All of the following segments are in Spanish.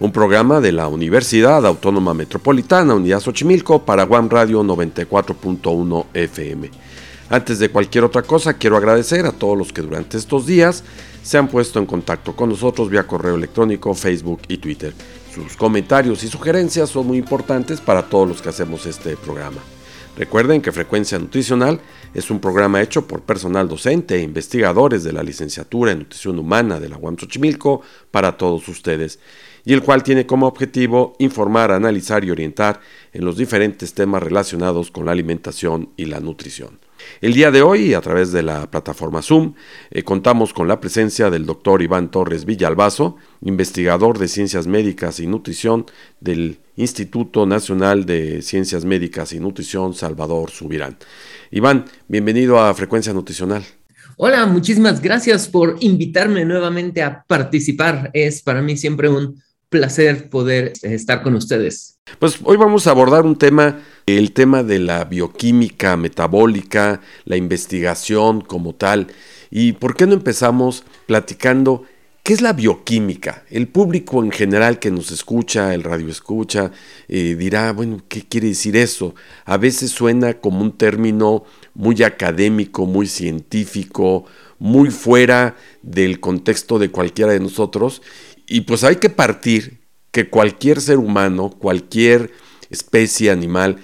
un programa de la Universidad Autónoma Metropolitana, Unidad Xochimilco, para Guam Radio 94.1 FM. Antes de cualquier otra cosa, quiero agradecer a todos los que durante estos días se han puesto en contacto con nosotros vía correo electrónico, Facebook y Twitter. Sus comentarios y sugerencias son muy importantes para todos los que hacemos este programa. Recuerden que Frecuencia Nutricional es un programa hecho por personal docente e investigadores de la licenciatura en Nutrición Humana de la UAM Xochimilco para todos ustedes y el cual tiene como objetivo informar, analizar y orientar en los diferentes temas relacionados con la alimentación y la nutrición. El día de hoy, a través de la plataforma Zoom, eh, contamos con la presencia del doctor Iván Torres Villalbazo, investigador de Ciencias Médicas y Nutrición del Instituto Nacional de Ciencias Médicas y Nutrición Salvador Subirán. Iván, bienvenido a Frecuencia Nutricional. Hola, muchísimas gracias por invitarme nuevamente a participar. Es para mí siempre un placer poder estar con ustedes. Pues hoy vamos a abordar un tema, el tema de la bioquímica metabólica, la investigación como tal. ¿Y por qué no empezamos platicando qué es la bioquímica? El público en general que nos escucha, el radio escucha, eh, dirá, bueno, ¿qué quiere decir eso? A veces suena como un término muy académico, muy científico, muy fuera del contexto de cualquiera de nosotros y pues hay que partir que cualquier ser humano, cualquier especie animal,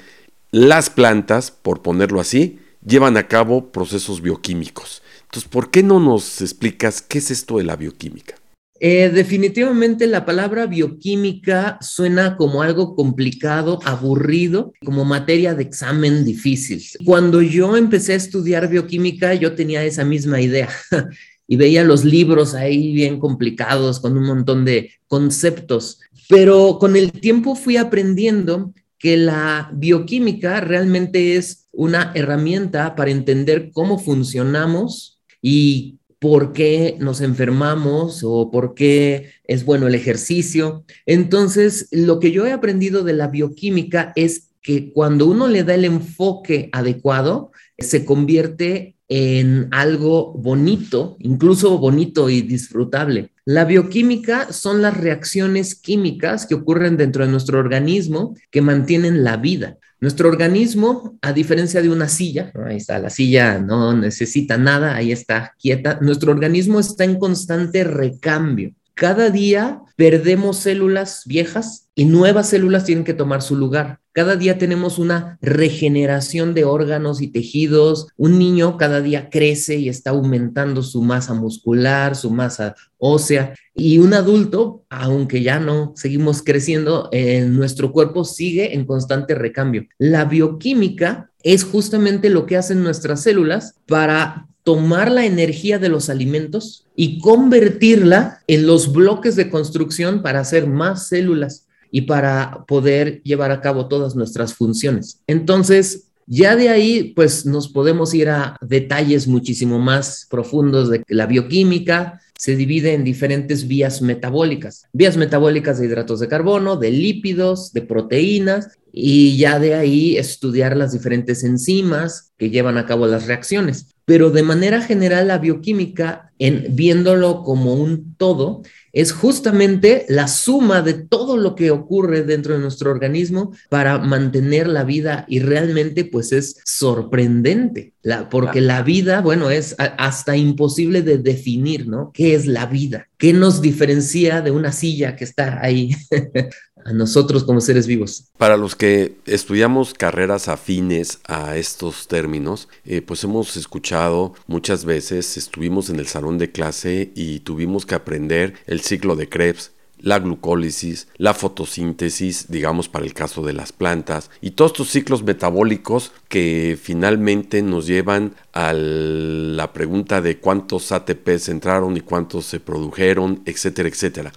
las plantas, por ponerlo así, llevan a cabo procesos bioquímicos. Entonces, ¿por qué no nos explicas qué es esto de la bioquímica? Eh, definitivamente la palabra bioquímica suena como algo complicado, aburrido, como materia de examen difícil. Cuando yo empecé a estudiar bioquímica, yo tenía esa misma idea. y veía los libros ahí bien complicados con un montón de conceptos. Pero con el tiempo fui aprendiendo que la bioquímica realmente es una herramienta para entender cómo funcionamos y por qué nos enfermamos o por qué es bueno el ejercicio. Entonces, lo que yo he aprendido de la bioquímica es que cuando uno le da el enfoque adecuado, se convierte en algo bonito, incluso bonito y disfrutable. La bioquímica son las reacciones químicas que ocurren dentro de nuestro organismo que mantienen la vida. Nuestro organismo, a diferencia de una silla, ahí está, la silla no necesita nada, ahí está quieta, nuestro organismo está en constante recambio. Cada día perdemos células viejas y nuevas células tienen que tomar su lugar. Cada día tenemos una regeneración de órganos y tejidos. Un niño cada día crece y está aumentando su masa muscular, su masa ósea. Y un adulto, aunque ya no seguimos creciendo, en nuestro cuerpo sigue en constante recambio. La bioquímica es justamente lo que hacen nuestras células para tomar la energía de los alimentos y convertirla en los bloques de construcción para hacer más células y para poder llevar a cabo todas nuestras funciones. Entonces, ya de ahí, pues nos podemos ir a detalles muchísimo más profundos de la bioquímica se divide en diferentes vías metabólicas. Vías metabólicas de hidratos de carbono, de lípidos, de proteínas, y ya de ahí estudiar las diferentes enzimas que llevan a cabo las reacciones. Pero de manera general, la bioquímica, en viéndolo como un todo, es justamente la suma de todo lo que ocurre dentro de nuestro organismo para mantener la vida y realmente pues es sorprendente, la, porque la vida, bueno, es hasta imposible de definir, ¿no? ¿Qué es la vida? ¿Qué nos diferencia de una silla que está ahí? a nosotros como seres vivos. Para los que estudiamos carreras afines a estos términos, eh, pues hemos escuchado muchas veces, estuvimos en el salón de clase y tuvimos que aprender el ciclo de Krebs, la glucólisis, la fotosíntesis, digamos para el caso de las plantas, y todos estos ciclos metabólicos que finalmente nos llevan a la pregunta de cuántos ATPs entraron y cuántos se produjeron, etcétera, etcétera.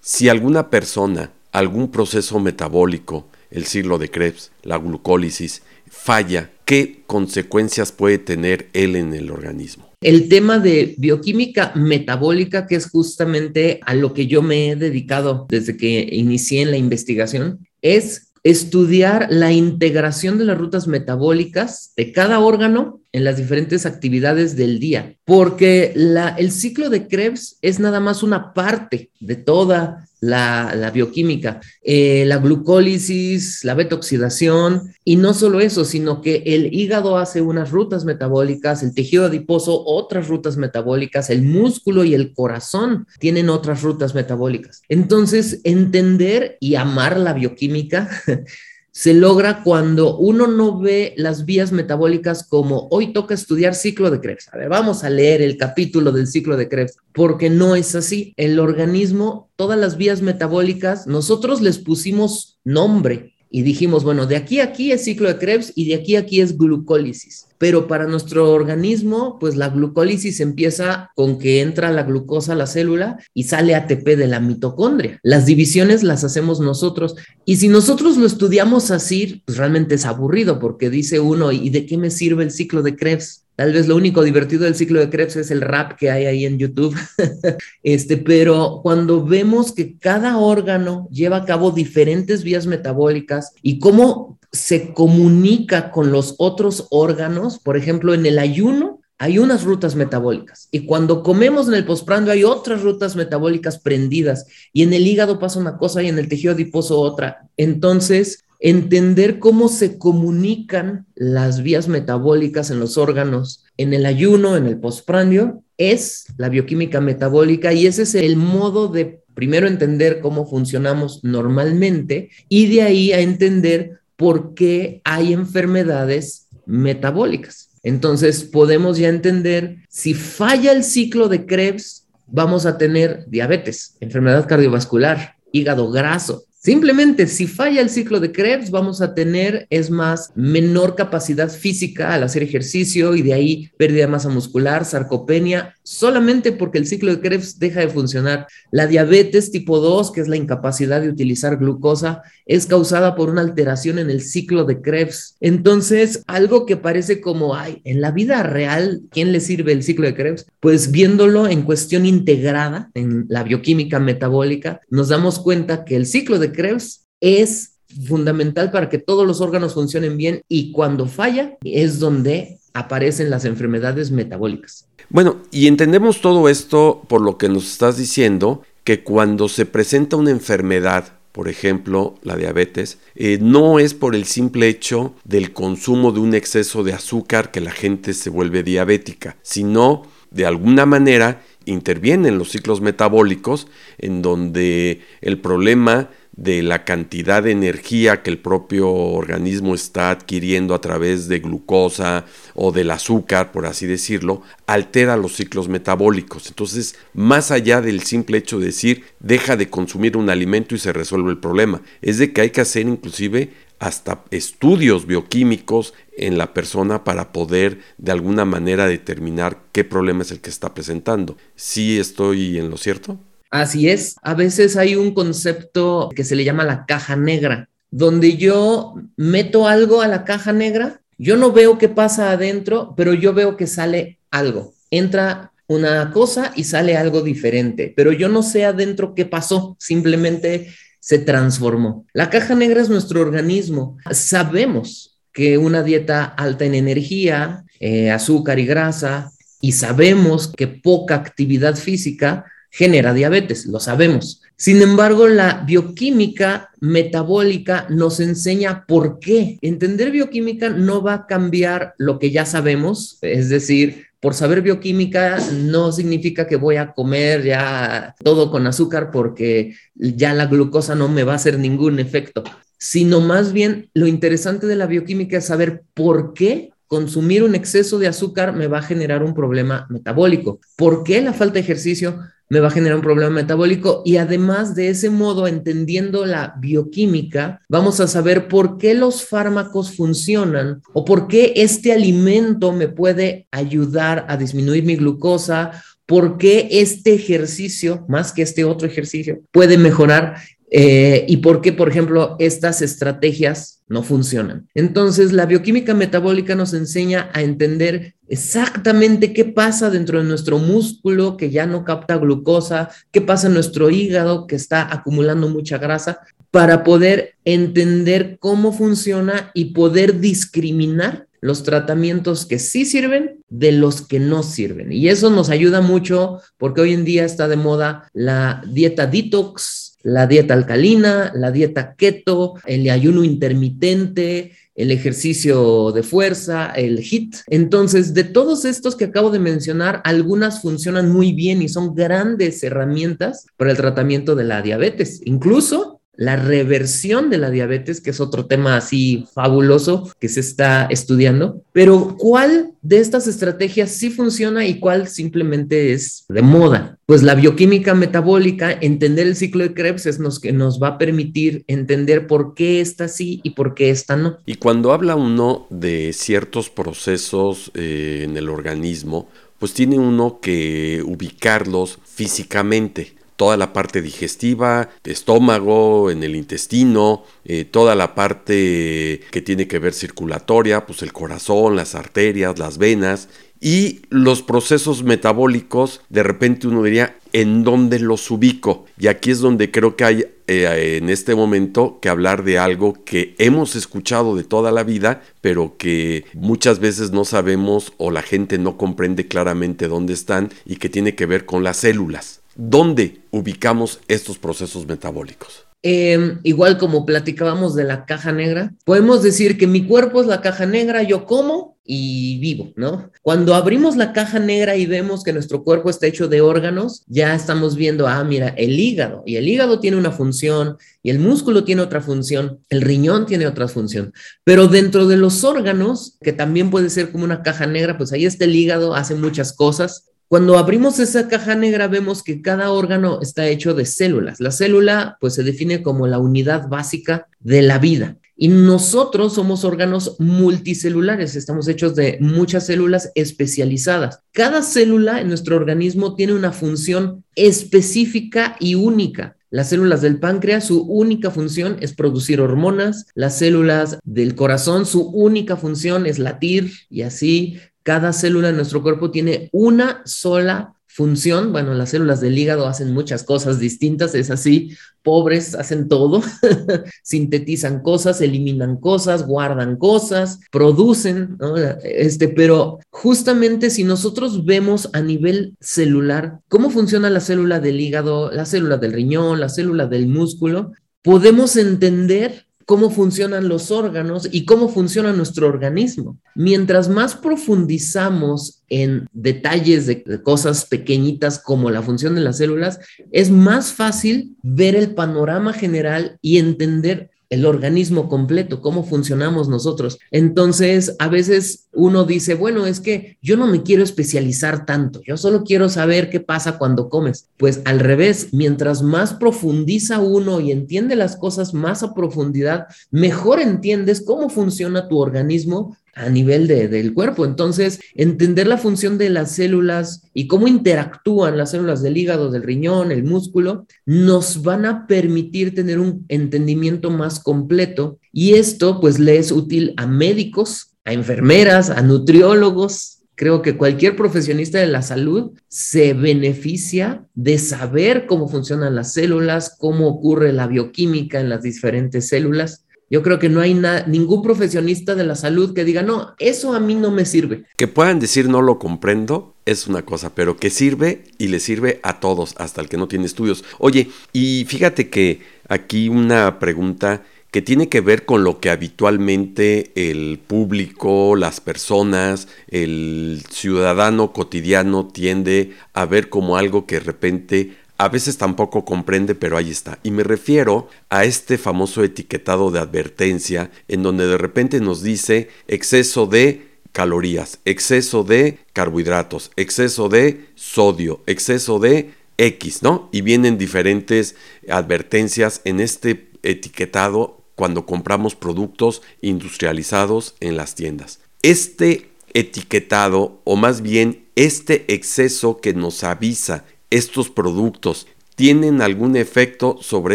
Si alguna persona algún proceso metabólico el ciclo de Krebs, la glucólisis, falla, ¿qué consecuencias puede tener él en el organismo? El tema de bioquímica metabólica, que es justamente a lo que yo me he dedicado desde que inicié en la investigación, es estudiar la integración de las rutas metabólicas de cada órgano en las diferentes actividades del día, porque el ciclo de Krebs es nada más una parte de toda la, bioquímica, eh, la glucólisis, la beta-oxidación, y no solo eso, sino que el hígado hace unas rutas metabólicas, el tejido adiposo otras rutas metabólicas, el músculo y el corazón tienen otras rutas metabólicas. Entonces, entender y amar la bioquímica se logra cuando uno no ve las vías metabólicas como hoy toca estudiar ciclo de Krebs. A ver, vamos a leer el capítulo del ciclo de Krebs, porque no es así. El organismo, todas las vías metabólicas, nosotros les pusimos nombre y dijimos, bueno, de aquí a aquí es ciclo de Krebs y de aquí a aquí es glucólisis. Pero para nuestro organismo, pues la glucólisis empieza con que entra la glucosa a la célula y sale ATP de la mitocondria. Las divisiones las hacemos nosotros. Y si nosotros lo estudiamos así, pues realmente es aburrido porque dice uno, ¿y de qué me sirve el ciclo de Krebs? Tal vez lo único divertido del ciclo de Krebs es el rap que hay ahí en YouTube. este, pero cuando vemos que cada órgano lleva a cabo diferentes vías metabólicas y cómo se comunica con los otros órganos, por ejemplo, en el ayuno hay unas rutas metabólicas y cuando comemos en el postprandio hay otras rutas metabólicas prendidas y en el hígado pasa una cosa y en el tejido adiposo otra. Entonces, entender cómo se comunican las vías metabólicas en los órganos en el ayuno, en el postprandio, es la bioquímica metabólica y ese es el modo de primero entender cómo funcionamos normalmente y de ahí a entender por qué hay enfermedades metabólicas. Entonces podemos ya entender si falla el ciclo de Krebs, vamos a tener diabetes, enfermedad cardiovascular, hígado graso, Simplemente si falla el ciclo de Krebs, vamos a tener, es más, menor capacidad física al hacer ejercicio y de ahí pérdida de masa muscular, sarcopenia, solamente porque el ciclo de Krebs deja de funcionar. La diabetes tipo 2, que es la incapacidad de utilizar glucosa, es causada por una alteración en el ciclo de Krebs. Entonces, algo que parece como, ay, en la vida real, ¿quién le sirve el ciclo de Krebs? Pues viéndolo en cuestión integrada, en la bioquímica metabólica, nos damos cuenta que el ciclo de Krebs es fundamental para que todos los órganos funcionen bien y cuando falla es donde aparecen las enfermedades metabólicas. Bueno, y entendemos todo esto por lo que nos estás diciendo, que cuando se presenta una enfermedad, por ejemplo, la diabetes, eh, no es por el simple hecho del consumo de un exceso de azúcar que la gente se vuelve diabética, sino de alguna manera intervienen los ciclos metabólicos en donde el problema de la cantidad de energía que el propio organismo está adquiriendo a través de glucosa o del azúcar, por así decirlo, altera los ciclos metabólicos. Entonces, más allá del simple hecho de decir, deja de consumir un alimento y se resuelve el problema, es de que hay que hacer inclusive hasta estudios bioquímicos en la persona para poder de alguna manera determinar qué problema es el que está presentando. ¿Sí estoy en lo cierto? Así es, a veces hay un concepto que se le llama la caja negra, donde yo meto algo a la caja negra, yo no veo qué pasa adentro, pero yo veo que sale algo. Entra una cosa y sale algo diferente, pero yo no sé adentro qué pasó, simplemente se transformó. La caja negra es nuestro organismo. Sabemos que una dieta alta en energía, eh, azúcar y grasa, y sabemos que poca actividad física genera diabetes, lo sabemos. Sin embargo, la bioquímica metabólica nos enseña por qué. Entender bioquímica no va a cambiar lo que ya sabemos, es decir, por saber bioquímica no significa que voy a comer ya todo con azúcar porque ya la glucosa no me va a hacer ningún efecto, sino más bien lo interesante de la bioquímica es saber por qué consumir un exceso de azúcar me va a generar un problema metabólico. ¿Por qué la falta de ejercicio me va a generar un problema metabólico? Y además de ese modo, entendiendo la bioquímica, vamos a saber por qué los fármacos funcionan o por qué este alimento me puede ayudar a disminuir mi glucosa, por qué este ejercicio, más que este otro ejercicio, puede mejorar Eh, y por qué, por ejemplo, estas estrategias no funcionan. Entonces, la bioquímica metabólica nos enseña a entender exactamente qué pasa dentro de nuestro músculo que ya no capta glucosa, qué pasa en nuestro hígado que está acumulando mucha grasa, para poder entender cómo funciona y poder discriminar los tratamientos que sí sirven de los que no sirven. Y eso nos ayuda mucho porque hoy en día está de moda la dieta detox, la dieta alcalina, la dieta keto, el ayuno intermitente, el ejercicio de fuerza, el HIT. Entonces, de todos estos que acabo de mencionar, algunas funcionan muy bien y son grandes herramientas para el tratamiento de la diabetes. Incluso la reversión de la diabetes, que es otro tema así fabuloso que se está estudiando. Pero ¿cuál de estas estrategias sí funciona y cuál simplemente es de moda? Pues la bioquímica metabólica, entender el ciclo de Krebs es que nos va a permitir entender por qué esta sí y por qué esta no. Y cuando habla uno de ciertos procesos eh, en el organismo, pues tiene uno que ubicarlos físicamente toda la parte digestiva, estómago, en el intestino, eh, toda la parte que tiene que ver circulatoria, pues el corazón, las arterias, las venas. Y los procesos metabólicos, de repente uno diría, ¿en dónde los ubico? Y aquí es donde creo que hay eh, en este momento que hablar de algo que hemos escuchado de toda la vida, pero que muchas veces no sabemos o la gente no comprende claramente dónde están y que tiene que ver con las células. ¿Dónde ubicamos estos procesos metabólicos? Em, igual como platicábamos de la caja negra, podemos decir que mi cuerpo es la caja negra, yo como y vivo, ¿no? Cuando abrimos la caja negra y vemos que nuestro cuerpo está hecho de órganos, ya estamos viendo, ah, mira, el hígado, y el hígado tiene una función, y el músculo tiene otra función, el riñón tiene otra función, pero dentro de los órganos, que también puede ser como una caja negra, pues ahí está el hígado, hace muchas cosas, cuando abrimos esa caja negra vemos que cada órgano está hecho de células. La célula pues se define como la unidad básica de la vida. Y nosotros somos órganos multicelulares, estamos hechos de muchas células especializadas. Cada célula en nuestro organismo tiene una función específica y única. Las células del páncreas, su única función es producir hormonas. Las células del corazón, su única función es latir y así cada célula de nuestro cuerpo tiene una sola función. Bueno, las células del hígado hacen muchas cosas distintas, es así, pobres hacen todo, sintetizan cosas, eliminan cosas, guardan cosas, producen, Este, pero justamente si nosotros vemos a nivel celular cómo funciona la célula del hígado, la célula del riñón, la célula del músculo, podemos entender cómo funcionan los órganos y cómo funciona nuestro organismo. Mientras más profundizamos en detalles de, cosas pequeñitas como la función de las células, es más fácil ver el panorama general y entender el organismo completo, cómo funcionamos nosotros. Entonces, a veces uno dice, bueno, es que yo no me quiero especializar tanto, yo solo quiero saber qué pasa cuando comes. Pues al revés, mientras más profundiza uno y entiende las cosas más a profundidad, mejor entiendes cómo funciona tu organismo a nivel de, del cuerpo. Entonces, entender la función de las células y cómo interactúan las células del hígado, del riñón, el músculo, nos van a permitir tener un entendimiento más completo y esto pues le es útil a médicos, a enfermeras, a nutriólogos. Creo que cualquier profesionista de la salud se beneficia de saber cómo funcionan las células, cómo ocurre la bioquímica en las diferentes células yo creo que no hay ningún profesionista de la salud que diga, no, eso a mí no me sirve. Que puedan decir no lo comprendo es una cosa, pero que sirve y le sirve a todos, hasta el que no tiene estudios. Oye, y fíjate que aquí una pregunta que tiene que ver con lo que habitualmente el público, las personas, el ciudadano cotidiano tiende a ver como algo que de repente a veces tampoco comprende, pero ahí está. Y me refiero a este famoso etiquetado de advertencia en donde de repente nos dice exceso de calorías, exceso de carbohidratos, exceso de sodio, exceso de X, ¿no? Y vienen diferentes advertencias en este etiquetado cuando compramos productos industrializados en las tiendas. Este etiquetado, o más bien este exceso que nos avisa estos productos tienen algún efecto sobre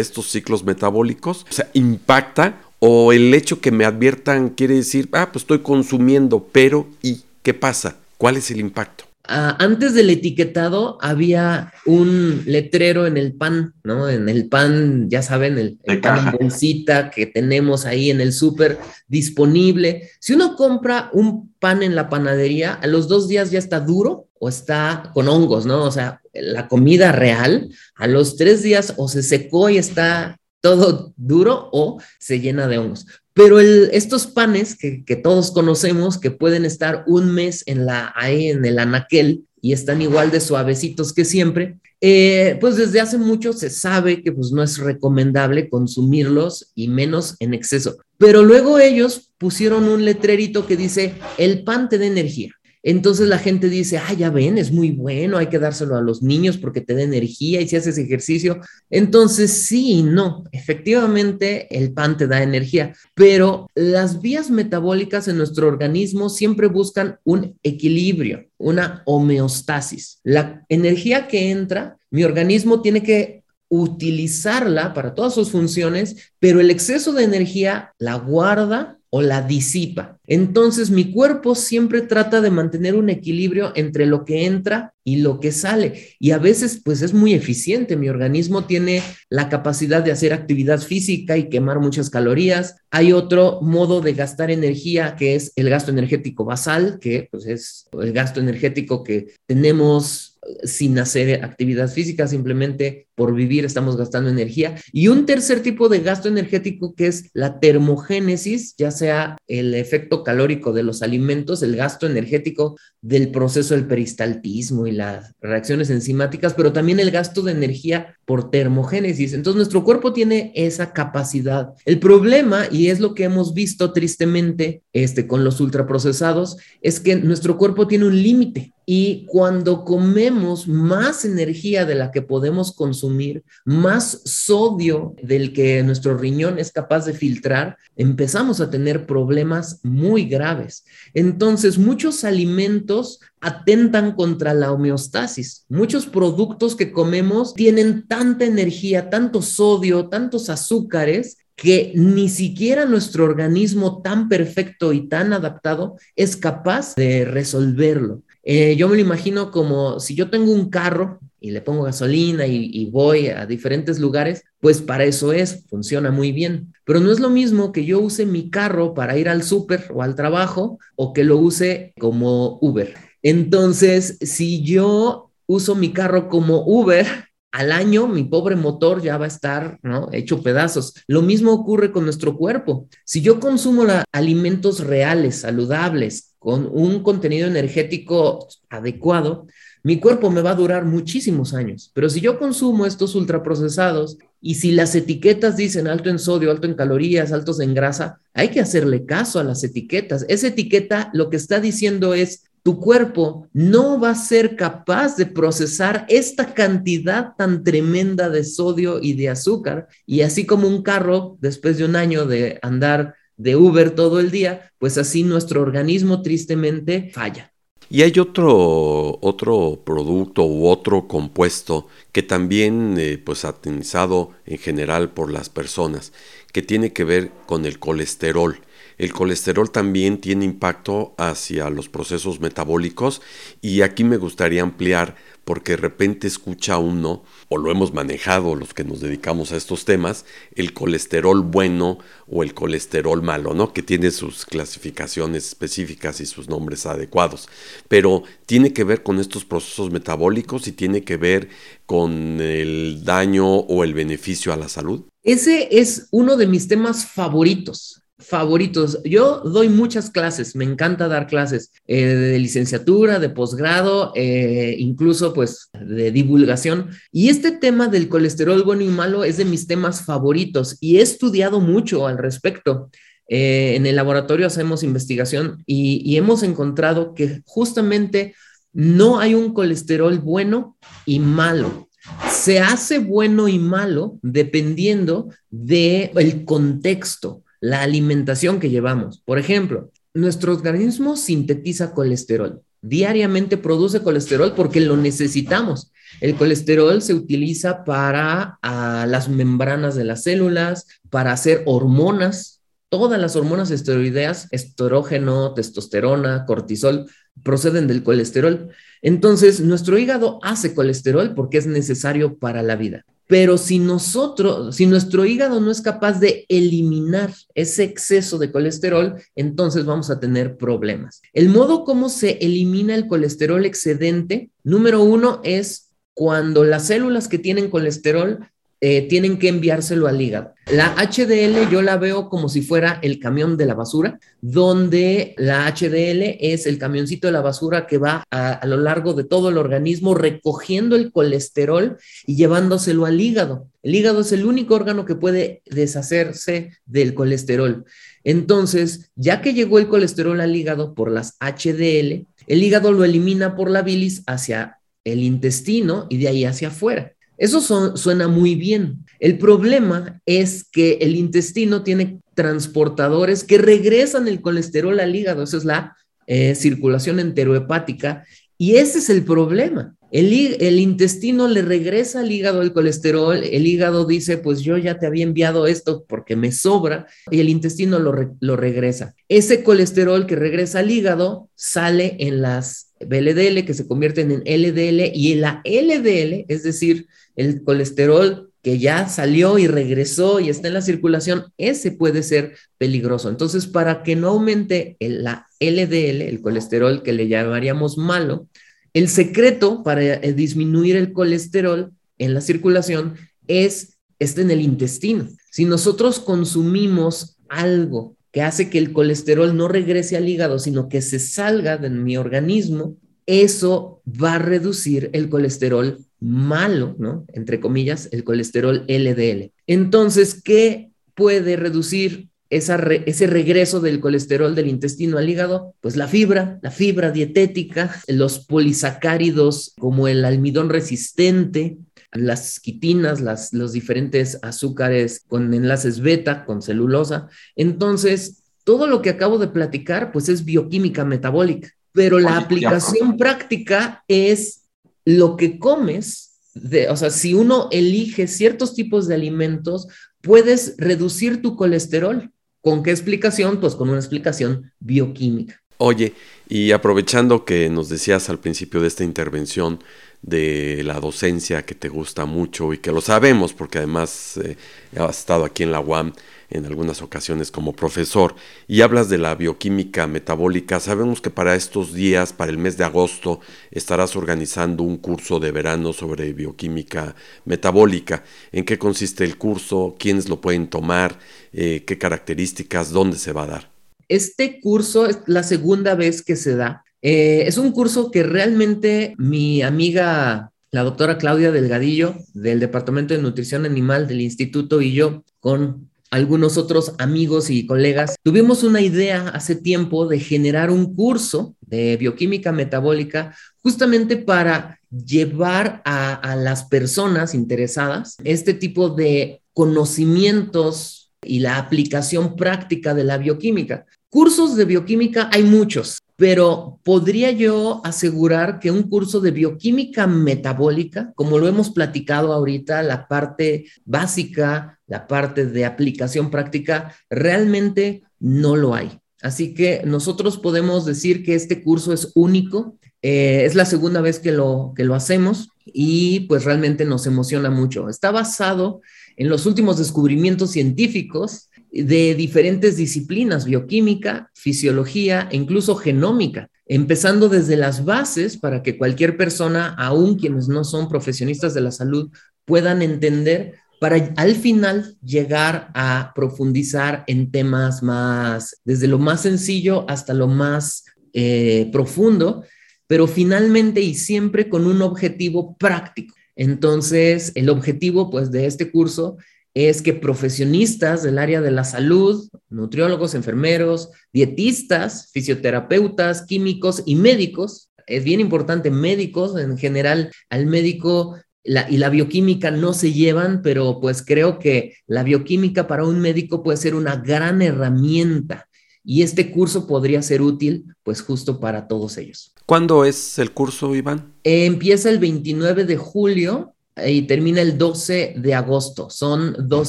estos ciclos metabólicos? O sea, ¿impacta? ¿O el hecho que me adviertan quiere decir, ah, pues estoy consumiendo, pero ¿y qué pasa? ¿Cuál es el impacto? Ah, antes del etiquetado había un letrero en el pan, ¿no? En el pan, ya saben, el, pan en bolsita que tenemos ahí en el súper disponible. Si uno compra un pan en la panadería, a los dos días ya está duro o está con hongos, ¿no? O sea, la comida real, a los tres días o se secó y está todo duro o se llena de hongos. Pero estos panes que, todos conocemos, que pueden estar un mes en, la, ahí en el anaquel y están igual de suavecitos que siempre, eh, pues desde hace mucho se sabe que pues no es recomendable consumirlos y menos en exceso. Pero luego ellos pusieron un letrerito que dice, el pan te da energía. Entonces la gente dice, ah, ya ven, es muy bueno, hay que dárselo a los niños porque te da energía y si haces ejercicio. Entonces sí y no, efectivamente el pan te da energía, pero las vías metabólicas en nuestro organismo siempre buscan un equilibrio, una homeostasis. La energía que entra, mi organismo tiene que utilizarla para todas sus funciones, pero el exceso de energía la guarda o la disipa. Entonces mi cuerpo siempre trata de mantener un equilibrio entre lo que entra y lo que sale. Y a veces pues es muy eficiente. Mi organismo tiene la capacidad de hacer actividad física y quemar muchas calorías. Hay otro modo de gastar energía que es el gasto energético basal, que pues es el gasto energético que tenemos sin hacer actividad física, simplemente por vivir estamos gastando energía. Y un tercer tipo de gasto energético que es la termogénesis, ya sea el efecto calórico de los alimentos, el gasto energético del proceso del peristaltismo y las reacciones enzimáticas, pero también el gasto de energía por termogénesis. Entonces nuestro cuerpo tiene esa capacidad. El problema, y es lo que hemos visto tristemente este, con los ultraprocesados, es que nuestro cuerpo tiene un límite. Y cuando comemos más energía de la que podemos consumir, más sodio del que nuestro riñón es capaz de filtrar, empezamos a tener problemas muy graves. Entonces, muchos alimentos atentan contra la homeostasis. Muchos productos que comemos tienen tanta energía, tanto sodio, tantos azúcares que ni siquiera nuestro organismo tan perfecto y tan adaptado es capaz de resolverlo. Eh, yo me lo imagino como si yo tengo un carro y le pongo gasolina y, voy a diferentes lugares, pues para eso es, funciona muy bien. Pero no es lo mismo que yo use mi carro para ir al súper o al trabajo o que lo use como Uber. Entonces, si yo uso mi carro como Uber, al año mi pobre motor ya va a estar hecho pedazos. Lo mismo ocurre con nuestro cuerpo. Si yo consumo alimentos reales, saludables, con un contenido energético adecuado, mi cuerpo me va a durar muchísimos años. Pero si yo consumo estos ultraprocesados y si las etiquetas dicen alto en sodio, alto en calorías, altos en grasa, hay que hacerle caso a las etiquetas. Esa etiqueta lo que está diciendo es, tu cuerpo no va a ser capaz de procesar esta cantidad tan tremenda de sodio y de azúcar. Y así como un carro, después de un año de andar de Uber todo el día, pues así nuestro organismo tristemente falla. Y hay otro, otro producto u otro compuesto que también eh, pues atenizado en general por las personas, que tiene que ver con el colesterol. El colesterol también tiene impacto hacia los procesos metabólicos y aquí me gustaría ampliar porque de repente escucha uno, o lo hemos manejado los que nos dedicamos a estos temas, el colesterol bueno o el colesterol malo, ¿no? Que tiene sus clasificaciones específicas y sus nombres adecuados. Pero tiene que ver con estos procesos metabólicos y tiene que ver con el daño o el beneficio a la salud. Ese es uno de mis temas favoritos favoritos. Yo doy muchas clases, me encanta dar clases eh, de licenciatura, de posgrado, eh, incluso pues de divulgación. Y este tema del colesterol bueno y malo es de mis temas favoritos y he estudiado mucho al respecto. Eh, en el laboratorio hacemos investigación y hemos encontrado que justamente no hay un colesterol bueno y malo se hace bueno y malo dependiendo del el contexto la alimentación que llevamos. Por ejemplo, nuestro organismo sintetiza colesterol. diariamente produce colesterol porque lo necesitamos. El colesterol se utiliza para las membranas de las células, para hacer hormonas. Todas las hormonas esteroideas, estrógeno, testosterona, cortisol, proceden del colesterol. Entonces, nuestro hígado hace colesterol porque es necesario para la vida. Pero si nosotros, si nuestro hígado no es capaz de eliminar ese exceso de colesterol, entonces vamos a tener problemas. El modo como se elimina el colesterol excedente, número uno, es cuando las células que tienen colesterol eh, tienen que enviárselo al hígado. La HDL yo la veo como si fuera el camión de la basura, donde la HDL es el camioncito de la basura que va a, a lo largo de todo el organismo recogiendo el colesterol y llevándoselo al hígado. El hígado es el único órgano que puede deshacerse del colesterol. Entonces, ya que llegó el colesterol al hígado por las HDL, el hígado lo elimina por la bilis hacia el intestino y de ahí hacia afuera. Eso suena muy bien. El problema es que el intestino tiene transportadores que regresan el colesterol al hígado. Esa es la eh, circulación enterohepática. Y ese es el problema. El, intestino le regresa al hígado el colesterol, el hígado dice, pues yo ya te había enviado esto porque me sobra, y el intestino lo, lo regresa. Ese colesterol que regresa al hígado sale en las BLDL que se convierten en LDL y la LDL, es decir, el colesterol que ya salió y regresó y está en la circulación, ese puede ser peligroso. Entonces, para que no aumente la LDL, el colesterol que le llamaríamos malo, el secreto para eh, disminuir el colesterol en la circulación es está en el intestino. Si nosotros consumimos algo que hace que el colesterol no regrese al hígado, sino que se salga de mi organismo, eso va a reducir el colesterol malo, ¿no? Entre comillas, el colesterol LDL. Entonces, ¿qué puede reducir ese regreso del colesterol del intestino al hígado? Pues la fibra, la fibra dietética, los polisacáridos como el almidón resistente, las quitinas, las, los diferentes azúcares con enlaces beta, con celulosa. Entonces, todo lo que acabo de platicar, pues es bioquímica metabólica, pero la aplicación práctica es lo que comes, de, o sea, si uno elige ciertos tipos de alimentos, puedes reducir tu colesterol. ¿Con qué explicación? Pues con una explicación bioquímica. Oye, y aprovechando que nos decías al principio de esta intervención de la docencia que te gusta mucho y que lo sabemos porque además eh, has estado aquí en la UAM en algunas ocasiones como profesor y hablas de la bioquímica metabólica, sabemos que para estos días, para el mes de agosto, estarás organizando un curso de verano sobre bioquímica metabólica. ¿En qué consiste el curso? ¿Quiénes lo pueden tomar? Eh, ¿Qué características? ¿Dónde se va a dar? Este curso es la segunda vez que se da. Eh, es un curso que realmente mi amiga, la doctora Claudia Delgadillo, del Departamento de Nutrición Animal del Instituto, y yo, con algunos otros amigos y colegas, tuvimos una idea hace tiempo de generar un curso de bioquímica metabólica justamente para llevar a, las personas interesadas este tipo de conocimientos y la aplicación práctica de la bioquímica. Cursos de bioquímica hay muchos, pero podría yo asegurar que un curso de bioquímica metabólica, como lo hemos platicado ahorita, la parte básica, la parte de aplicación práctica, realmente no lo hay. Así que nosotros podemos decir que este curso es único. Eh, es la segunda vez que lo, que lo hacemos y pues realmente nos emociona mucho. Está basado en los últimos descubrimientos científicos de diferentes disciplinas, bioquímica, fisiología e incluso genómica, empezando desde las bases para que cualquier persona, aun quienes no son profesionistas de la salud, puedan entender para al final llegar a profundizar en temas más, desde lo más sencillo hasta lo más eh, profundo, pero finalmente y siempre con un objetivo práctico. Entonces, el objetivo pues de este curso es que profesionistas del área de la salud, nutriólogos, enfermeros, dietistas, fisioterapeutas, químicos y médicos, es bien importante, médicos en general, al médico y la bioquímica no se llevan, pero pues creo que la bioquímica para un médico puede ser una gran herramienta y este curso podría ser útil pues justo para todos ellos. ¿Cuándo es el curso, Iván? empieza el 29 de julio y termina el 12 de agosto. Son dos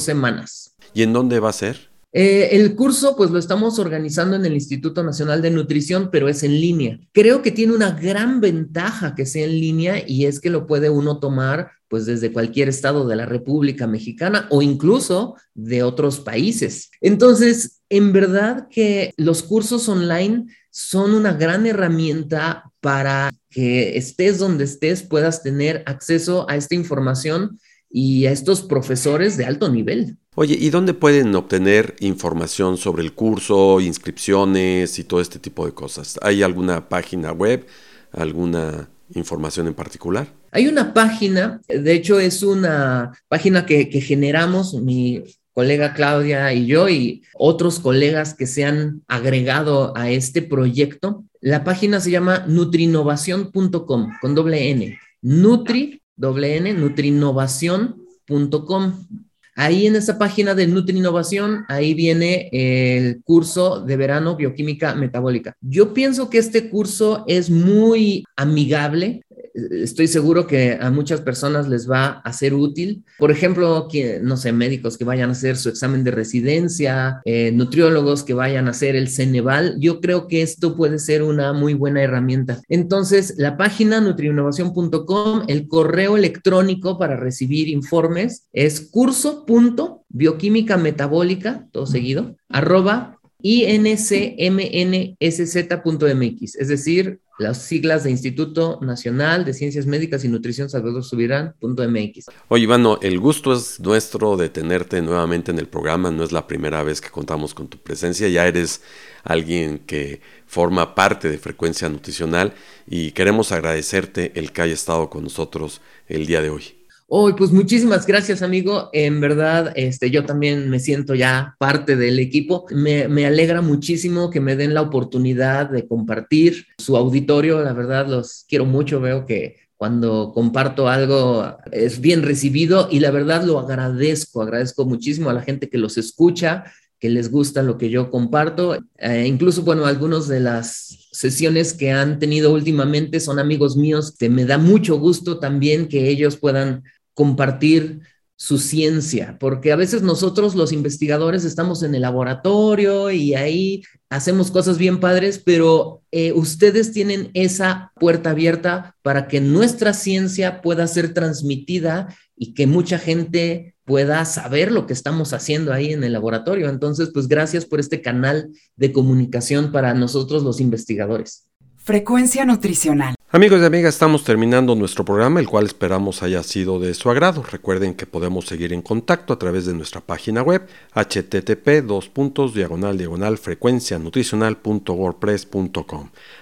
semanas. ¿Y en dónde va a ser? Eh, el curso, pues lo estamos organizando en el Instituto Nacional de Nutrición, pero es en línea. Creo que tiene una gran ventaja que sea en línea y es que lo puede uno tomar pues desde cualquier estado de la República Mexicana o incluso de otros países. Entonces, en verdad que los cursos online son una gran herramienta para que estés donde estés, puedas tener acceso a esta información y a estos profesores de alto nivel. Oye, ¿y dónde pueden obtener información sobre el curso, inscripciones y todo este tipo de cosas? ¿Hay alguna página web, alguna información en particular? Hay una página, de hecho es una página que, generamos mi colega Claudia y yo y otros colegas que se han agregado a este proyecto. La página se llama nutrinovación.com con doble N. Nutri, doble N, nutrinovación.com. Ahí en esa página de Nutri Innovación, ahí viene el curso de verano bioquímica metabólica. Yo pienso que este curso es muy amigable estoy seguro que a muchas personas les va a ser útil. Por ejemplo, que, no sé, médicos que vayan a hacer su examen de residencia, eh, nutriólogos que vayan a hacer el Ceneval. Yo creo que esto puede ser una muy buena herramienta. Entonces, la página nutriinnovación.com, el correo electrónico para recibir informes es curso.bioquímica metabólica, todo seguido, arroba incmnsz.mx, es decir, las siglas de Instituto Nacional de Ciencias Médicas y Nutrición Salvador Subirán.mx. Oye, Ivano, el gusto es nuestro de tenerte nuevamente en el programa. No es la primera vez que contamos con tu presencia. Ya eres alguien que forma parte de Frecuencia Nutricional y queremos agradecerte el que haya estado con nosotros el día de hoy. Hoy, pues muchísimas gracias, amigo. En verdad, este, yo también me siento ya parte del equipo. Me, me, alegra muchísimo que me den la oportunidad de compartir su auditorio. La verdad, los quiero mucho. Veo que cuando comparto algo es bien recibido y la verdad lo agradezco. Agradezco muchísimo a la gente que los escucha, que les gusta lo que yo comparto. Eh, incluso, bueno, algunos de las sesiones que han tenido últimamente son amigos míos. Que me da mucho gusto también que ellos puedan compartir su ciencia, porque a veces nosotros los investigadores estamos en el laboratorio y ahí hacemos cosas bien padres, pero eh, ustedes tienen esa puerta abierta para que nuestra ciencia pueda ser transmitida y que mucha gente pueda saber lo que estamos haciendo ahí en el laboratorio. Entonces, pues gracias por este canal de comunicación para nosotros los investigadores. Frecuencia nutricional. Amigos y amigas, estamos terminando nuestro programa, el cual esperamos haya sido de su agrado. Recuerden que podemos seguir en contacto a través de nuestra página web http diagonal diagonal frecuencia.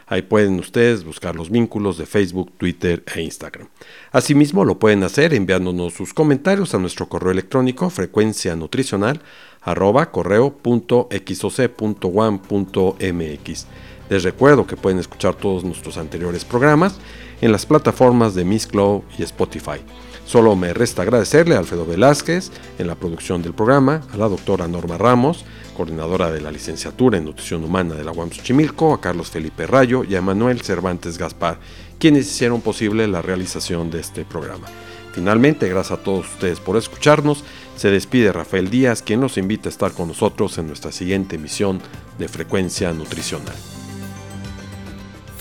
Ahí pueden ustedes buscar los vínculos de Facebook, Twitter e Instagram. Asimismo, lo pueden hacer enviándonos sus comentarios a nuestro correo electrónico frecuencia nutricional arroba correo.xoc.one.mx. Les recuerdo que pueden escuchar todos nuestros anteriores programas en las plataformas de Miss Glow y Spotify. Solo me resta agradecerle a Alfredo Velázquez en la producción del programa, a la doctora Norma Ramos, coordinadora de la licenciatura en Nutrición Humana de la UAM a Carlos Felipe Rayo y a Manuel Cervantes Gaspar, quienes hicieron posible la realización de este programa. Finalmente, gracias a todos ustedes por escucharnos, se despide Rafael Díaz, quien nos invita a estar con nosotros en nuestra siguiente emisión de Frecuencia Nutricional.